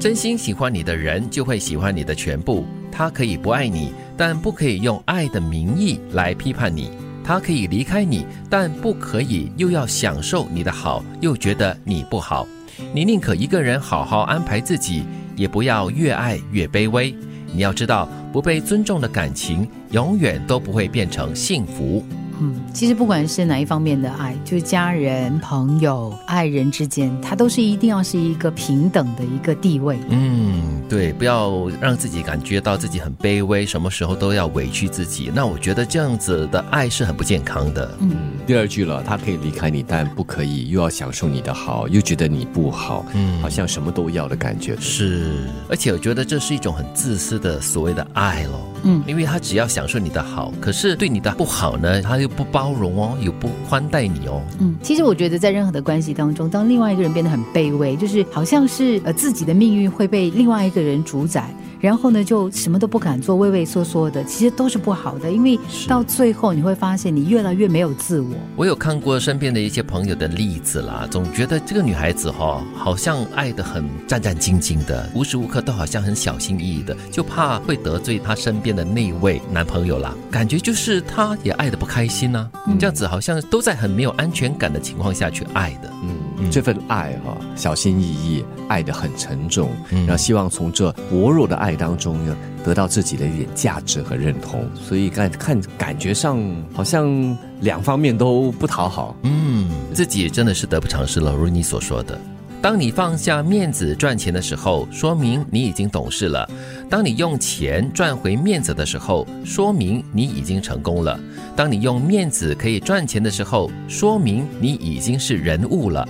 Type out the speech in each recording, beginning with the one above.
真心喜欢你的人就会喜欢你的全部。他可以不爱你，但不可以用爱的名义来批判你。他可以离开你，但不可以又要享受你的好，又觉得你不好。你宁可一个人好好安排自己，也不要越爱越卑微。你要知道，不被尊重的感情永远都不会变成幸福。嗯，其实不管是哪一方面的爱，就是家人、朋友、爱人之间，它都是一定要是一个平等的一个地位。嗯，对，不要让自己感觉到自己很卑微，什么时候都要委屈自己。那我觉得这样子的爱是很不健康的。嗯，第二句了，他可以离开你，但不可以又要享受你的好，又觉得你不好，嗯，好像什么都要的感觉。是，而且我觉得这是一种很自私的所谓的爱咯。嗯，因为他只要享受你的好，可是对你的不好呢，他又不包容哦，又不宽待你哦。嗯，其实我觉得在任何的关系当中，当另外一个人变得很卑微，就是好像是呃自己的命运会被另外一个人主宰。然后呢，就什么都不敢做，畏畏缩缩的，其实都是不好的，因为到最后你会发现你越来越没有自我。我有看过身边的一些朋友的例子啦，总觉得这个女孩子哈，好像爱的很战战兢兢的，无时无刻都好像很小心翼翼的，就怕会得罪她身边的那位男朋友啦。感觉就是她也爱的不开心呐，这样子好像都在很没有安全感的情况下去爱的。嗯，这份爱哈，小心翼翼，爱的很沉重，嗯然后希望从这薄弱的爱。当中呢得到自己的一点价值和认同，所以看看感觉上好像两方面都不讨好，嗯，自己真的是得不偿失了。如你所说的，当你放下面子赚钱的时候，说明你已经懂事了；当你用钱赚回面子的时候，说明你已经成功了；当你用面子可以赚钱的时候，说明你已经是人物了。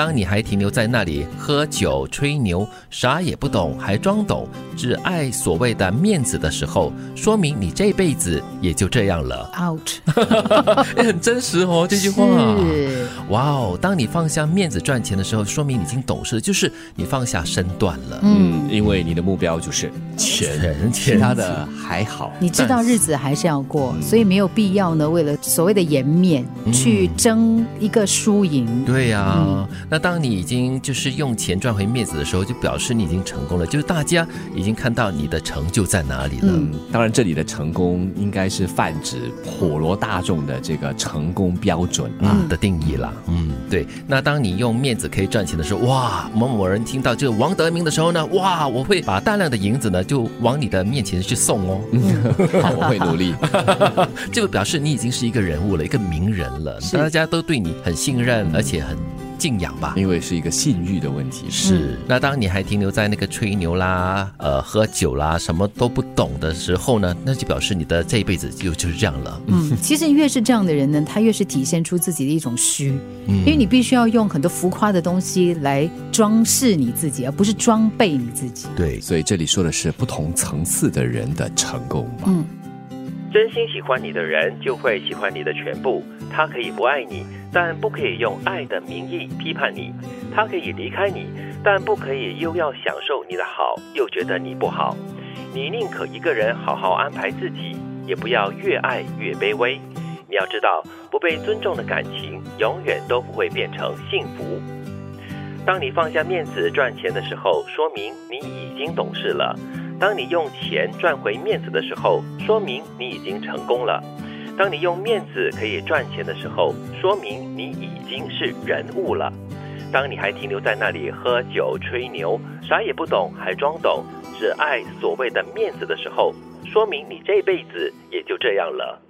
当你还停留在那里喝酒吹牛，啥也不懂还装懂，只爱所谓的面子的时候，说明你这辈子也就这样了。out，很真实哦，这句话。是。哇哦，当你放下面子赚钱的时候，说明你已经懂事，就是你放下身段了。嗯，因为你的目标就是钱，其他的还好。你知道日子还是要过，所以没有必要呢，为了所谓的颜面去争一个输赢。对呀。那当你已经就是用钱赚回面子的时候，就表示你已经成功了，就是大家已经看到你的成就在哪里了。嗯，当然这里的成功应该是泛指普罗大众的这个成功标准啊的定义啦。嗯，对。那当你用面子可以赚钱的时候，哇，某某人听到这个王德明的时候呢，哇，我会把大量的银子呢就往你的面前去送哦。好，我会努力。就 表示你已经是一个人物了，一个名人了，大家都对你很信任，而且很。敬仰吧，因为是一个信誉的问题。是，那当你还停留在那个吹牛啦、呃喝酒啦、什么都不懂的时候呢，那就表示你的这一辈子就就是这样了。嗯，其实越是这样的人呢，他越是体现出自己的一种虚，因为你必须要用很多浮夸的东西来装饰你自己，而不是装备你自己。对，所以这里说的是不同层次的人的成功嘛。嗯，真心喜欢你的人就会喜欢你的全部，他可以不爱你。但不可以用爱的名义批判你，他可以离开你，但不可以又要享受你的好，又觉得你不好。你宁可一个人好好安排自己，也不要越爱越卑微。你要知道，不被尊重的感情永远都不会变成幸福。当你放下面子赚钱的时候，说明你已经懂事了；当你用钱赚回面子的时候，说明你已经成功了。当你用面子可以赚钱的时候，说明你已经是人物了。当你还停留在那里喝酒吹牛，啥也不懂还装懂，只爱所谓的面子的时候，说明你这辈子也就这样了。